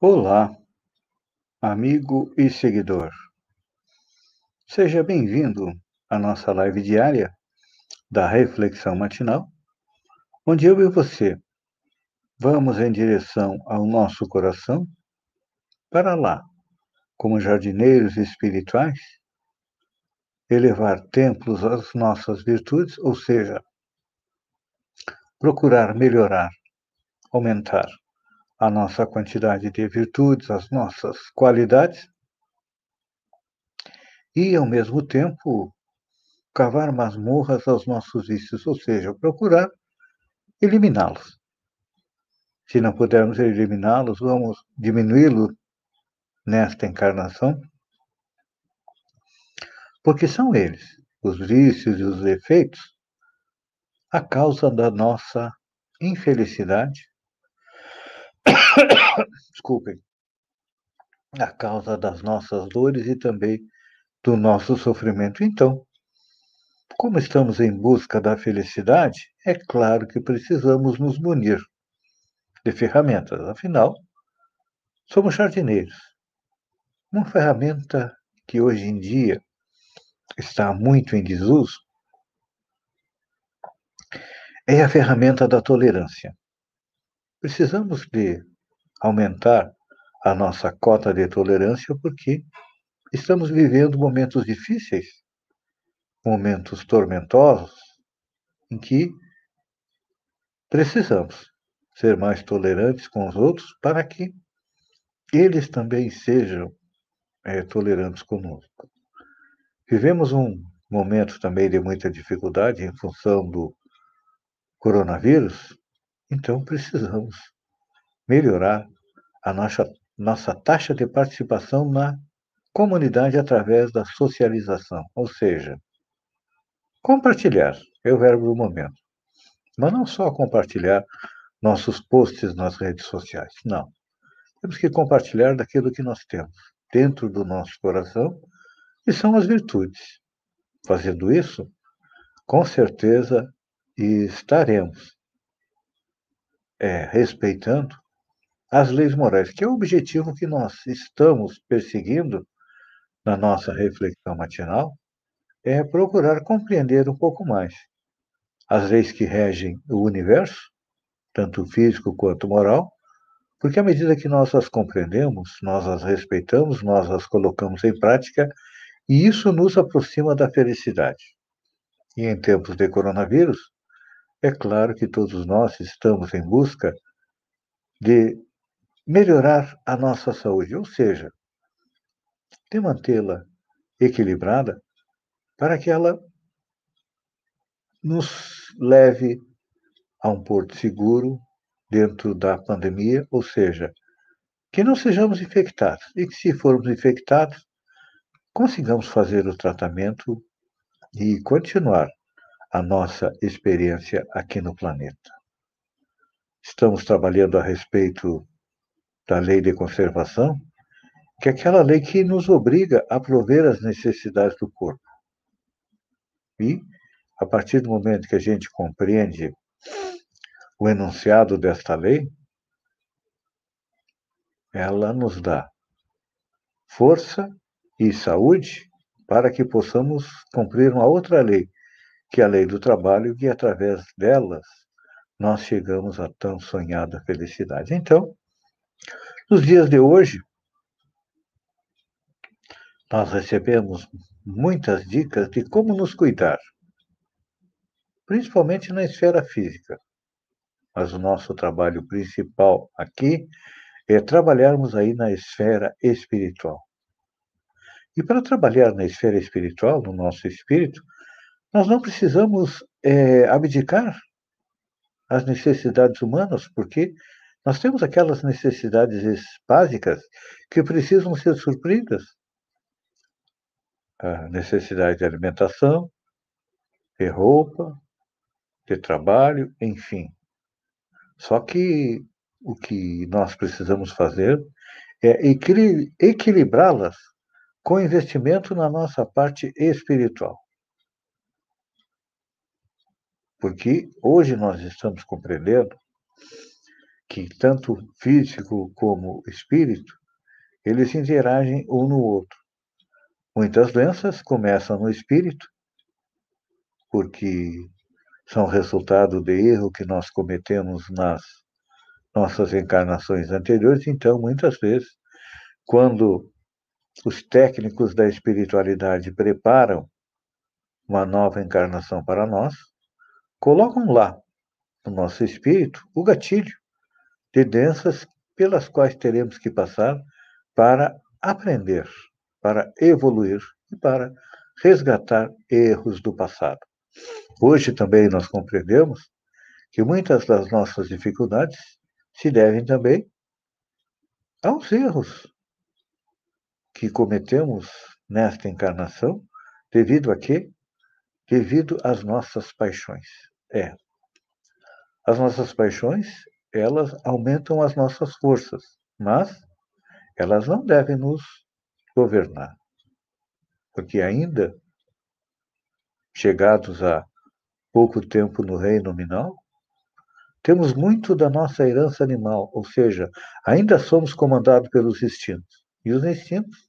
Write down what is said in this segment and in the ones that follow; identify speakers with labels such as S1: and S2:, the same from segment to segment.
S1: Olá, amigo e seguidor. Seja bem-vindo à nossa live diária da Reflexão Matinal, onde eu e você vamos em direção ao nosso coração para lá, como jardineiros espirituais, elevar templos às nossas virtudes, ou seja, procurar melhorar, aumentar a nossa quantidade de virtudes, as nossas qualidades, e, ao mesmo tempo, cavar masmorras aos nossos vícios, ou seja, procurar eliminá-los. Se não pudermos eliminá-los, vamos diminuí-los nesta encarnação, porque são eles, os vícios e os efeitos, a causa da nossa infelicidade, desculpem, a causa das nossas dores e também do nosso sofrimento. Então, como estamos em busca da felicidade, é claro que precisamos nos munir de ferramentas, afinal, somos jardineiros. Uma ferramenta que hoje em dia está muito em desuso é a ferramenta da tolerância. Precisamos de aumentar a nossa cota de tolerância porque estamos vivendo momentos difíceis, momentos tormentosos, em que precisamos ser mais tolerantes com os outros para que eles também sejam é, tolerantes conosco. Vivemos um momento também de muita dificuldade em função do coronavírus, então, precisamos melhorar a nossa, nossa taxa de participação na comunidade através da socialização, ou seja, compartilhar é o verbo do momento. Mas não só compartilhar nossos posts nas redes sociais, não. Temos que compartilhar daquilo que nós temos dentro do nosso coração, e são as virtudes. Fazendo isso, com certeza estaremos é, respeitando as leis morais, que é o objetivo que nós estamos perseguindo na nossa reflexão matinal, é procurar compreender um pouco mais as leis que regem o universo, tanto físico quanto moral, porque à medida que nós as compreendemos, nós as respeitamos, nós as colocamos em prática, e isso nos aproxima da felicidade. E em tempos de coronavírus, é claro que todos nós estamos em busca de melhorar a nossa saúde, ou seja, de mantê-la equilibrada para que ela nos leve a um porto seguro dentro da pandemia, ou seja, que não sejamos infectados e que, se formos infectados, consigamos fazer o tratamento e continuar a nossa experiência aqui no planeta. Estamos trabalhando a respeito da lei de conservação, que é aquela lei que nos obriga a prover as necessidades do corpo. E, a partir do momento que a gente compreende o enunciado desta lei, ela nos dá força e saúde para que possamos cumprir uma outra lei, que é a lei do trabalho, e através delas nós chegamos à tão sonhada felicidade. Então, nos dias de hoje, nós recebemos muitas dicas de como nos cuidar, principalmente na esfera física. Mas o nosso trabalho principal aqui é trabalharmos aí na esfera espiritual. E para trabalhar na esfera espiritual, no nosso espírito, nós não precisamos é, abdicar as necessidades humanas, porque nós temos aquelas necessidades básicas que precisam ser supridas. A necessidade de alimentação, de roupa, de trabalho, enfim. Só que o que nós precisamos fazer é equilibrá-las com investimento na nossa parte espiritual. Porque hoje nós estamos compreendendo que tanto físico como espírito, eles interagem um no outro. Muitas doenças começam no espírito, porque são resultado de erro que nós cometemos nas nossas encarnações anteriores. Então, muitas vezes, quando os técnicos da espiritualidade preparam uma nova encarnação para nós, colocam lá no nosso espírito o gatilho doenças pelas quais teremos que passar para aprender, para evoluir e para resgatar erros do passado. Hoje também nós compreendemos que muitas das nossas dificuldades se devem também aos erros que cometemos nesta encarnação, devido a quê? Devido às nossas paixões. É. As nossas paixões, elas aumentam as nossas forças, mas elas não devem nos governar. Porque ainda chegados a pouco tempo no reino nominal, temos muito da nossa herança animal, ou seja, ainda somos comandados pelos instintos. E os instintos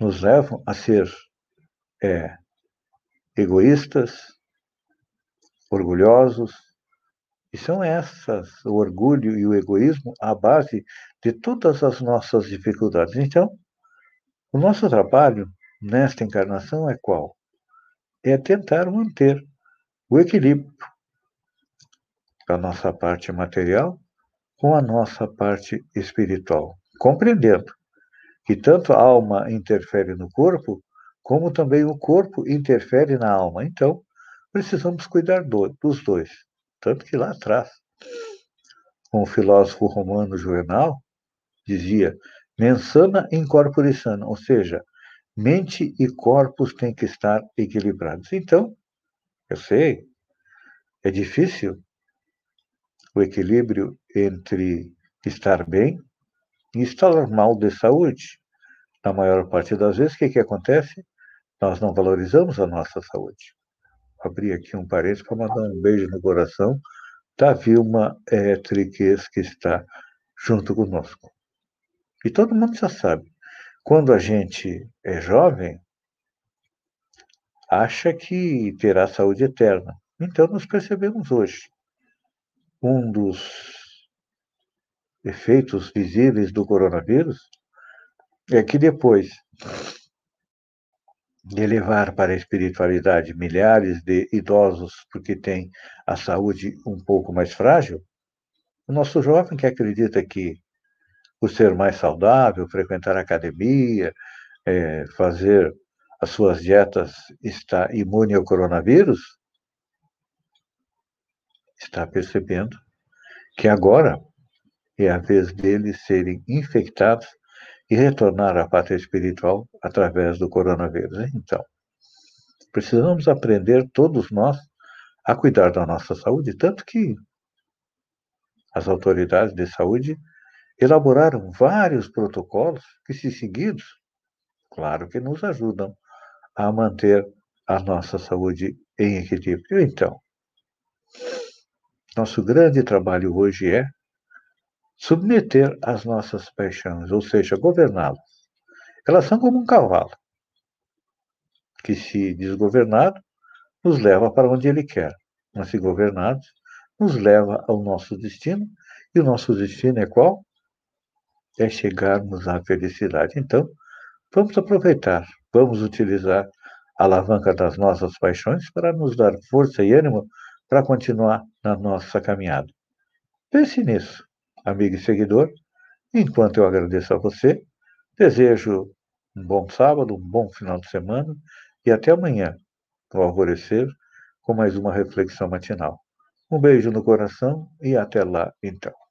S1: nos levam a ser é, egoístas, orgulhosos, e são essas, o orgulho e o egoísmo, a base de todas as nossas dificuldades. Então, o nosso trabalho nesta encarnação é qual? É tentar manter o equilíbrio da nossa parte material com a nossa parte espiritual, compreendendo que tanto a alma interfere no corpo, como também o corpo interfere na alma. Então, precisamos cuidar do, dos dois. Tanto que lá atrás, um filósofo romano Juvenal dizia: mensana in corpore sano, ou seja, mente e corpos têm que estar equilibrados. Então, eu sei, é difícil o equilíbrio entre estar bem instalar mal de saúde. Na maior parte das vezes, o que, que acontece? Nós não valorizamos a nossa saúde. Abrir aqui um parênteses para mandar um beijo no coração da Vilma é, Triques, que está junto conosco. E todo mundo já sabe, quando a gente é jovem, acha que terá saúde eterna. Então, nós percebemos hoje. Um dos efeitos visíveis do coronavírus é que depois de levar para a espiritualidade milhares de idosos porque têm a saúde um pouco mais frágil, o nosso jovem que acredita que o ser mais saudável, frequentar a academia, é, fazer as suas dietas está imune ao coronavírus, está percebendo que agora é a vez deles serem infectados e retornar à pátria espiritual através do coronavírus. Então, precisamos aprender, todos nós, a cuidar da nossa saúde, tanto que as autoridades de saúde elaboraram vários protocolos que, se seguidos, claro que nos ajudam a manter a nossa saúde em equilíbrio. Então, nosso grande trabalho hoje é submeter as nossas paixões, ou seja, governá-las. Elas são como um cavalo, que, se desgovernado, nos leva para onde ele quer, mas se governados, nos leva ao nosso destino, e o nosso destino é qual? É chegarmos à felicidade. Então, vamos aproveitar, vamos utilizar a alavanca das nossas paixões para nos dar força e ânimo para continuar na nossa caminhada. Pense nisso amigo e seguidor. Enquanto eu agradeço a você, desejo um bom sábado, um bom final de semana e até amanhã, no alvorecer, com mais uma reflexão matinal. Um beijo no coração e até lá, então.